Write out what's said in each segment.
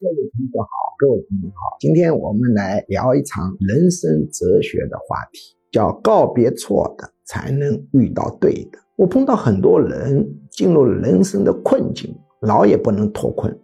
各位同学好，各位朋友好，今天我们来聊一场人生哲学的话题，叫告别错的，才能遇到对的。我碰到很多人进入人生的困境，老也不能脱困。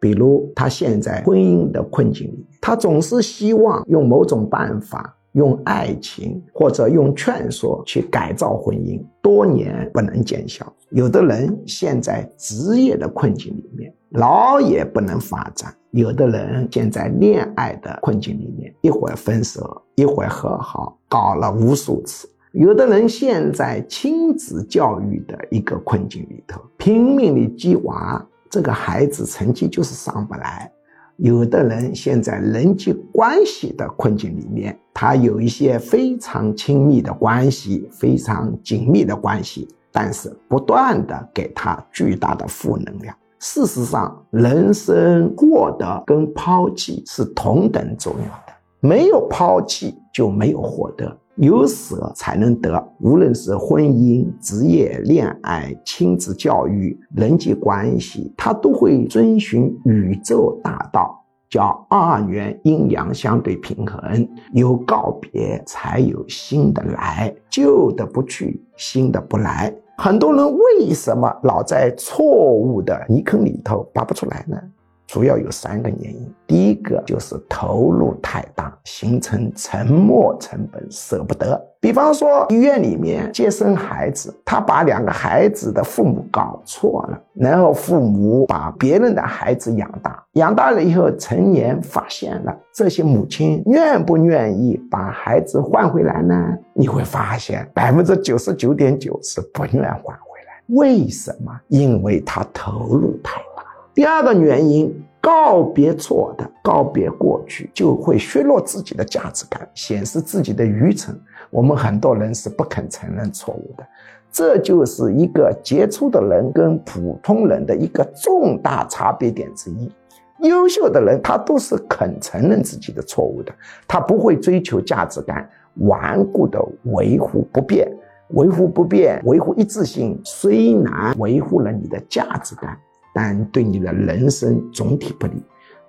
比如他现在婚姻的困境里，他总是希望用某种办法。用爱情或者用劝说去改造婚姻，多年不能见效。有的人陷在职业的困境里面，老也不能发展；有的人陷在恋爱的困境里面，一会儿分手，一会儿和好，搞了无数次；有的人陷在亲子教育的一个困境里头，拼命的激娃，这个孩子成绩就是上不来。有的人现在人际关系的困境里面，他有一些非常亲密的关系，非常紧密的关系，但是不断的给他巨大的负能量。事实上，人生获得跟抛弃是同等重要的，没有抛弃就没有获得。有舍才能得，无论是婚姻、职业、恋爱、亲子教育、人际关系，它都会遵循宇宙大道，叫二元阴阳相对平衡。有告别，才有新的来；旧的不去，新的不来。很多人为什么老在错误的泥坑里头拔不出来呢？主要有三个原因，第一个就是投入太大，形成沉没成本，舍不得。比方说医院里面接生孩子，他把两个孩子的父母搞错了，然后父母把别人的孩子养大，养大了以后成年发现了，这些母亲愿不愿意把孩子换回来呢？你会发现百分之九十九点九是不愿换回来。为什么？因为他投入太。第二个原因，告别错的，告别过去，就会削弱自己的价值感，显示自己的愚蠢。我们很多人是不肯承认错误的，这就是一个杰出的人跟普通人的一个重大差别点之一。优秀的人，他都是肯承认自己的错误的，他不会追求价值感，顽固的维护不变，维护不变，维护一致性，虽然维护了你的价值感。但对你的人生总体不利。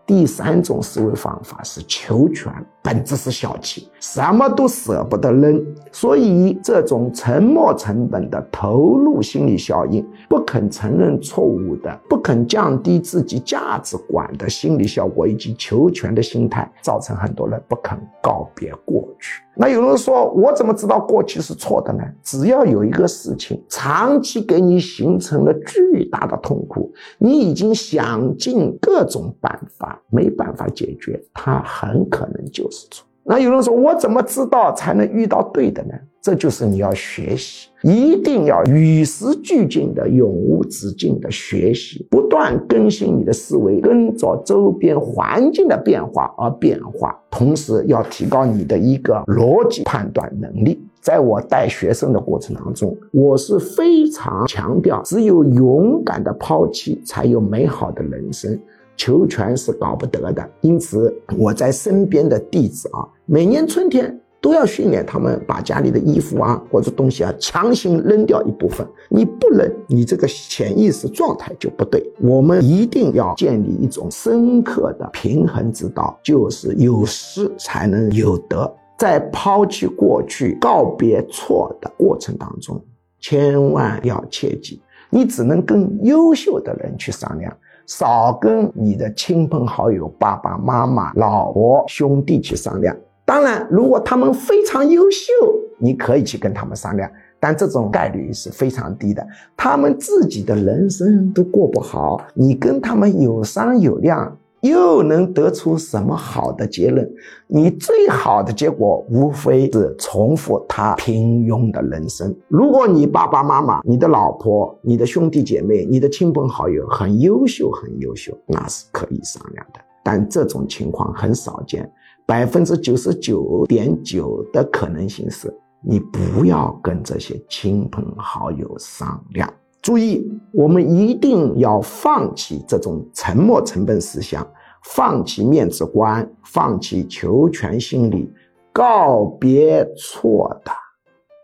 第三种思维方法是求全，本质是小气，什么都舍不得扔。所以，这种沉没成本的投入心理效应，不肯承认错误的，不肯降低自己价值观的心理效果，以及求全的心态，造成很多人不肯告别过去。那有人说，我怎么知道过去是错的呢？只要有一个事情长期给你形成了巨大的痛苦，你已经想尽各种办法，没办法解决，它很可能就是错。那有人说，我怎么知道才能遇到对的呢？这就是你要学习，一定要与时俱进的、永无止境的学习，不断更新你的思维，跟着周边环境的变化而变化。同时，要提高你的一个逻辑判断能力。在我带学生的过程当中，我是非常强调，只有勇敢的抛弃，才有美好的人生。求全是搞不得的，因此我在身边的弟子啊，每年春天都要训练他们把家里的衣服啊或者东西啊强行扔掉一部分。你不扔，你这个潜意识状态就不对。我们一定要建立一种深刻的平衡之道，就是有失才能有得。在抛弃过去、告别错的过程当中，千万要切记，你只能跟优秀的人去商量。少跟你的亲朋好友、爸爸妈妈、老婆、兄弟去商量。当然，如果他们非常优秀，你可以去跟他们商量，但这种概率是非常低的。他们自己的人生都过不好，你跟他们有商有量。又能得出什么好的结论？你最好的结果无非是重复他平庸的人生。如果你爸爸妈妈、你的老婆、你的兄弟姐妹、你的亲朋好友很优秀、很优秀，那是可以商量的。但这种情况很少见，百分之九十九点九的可能性是你不要跟这些亲朋好友商量。注意，我们一定要放弃这种沉没成本思想，放弃面子观，放弃求全心理，告别错的，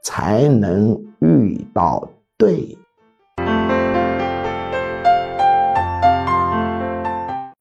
才能遇到对。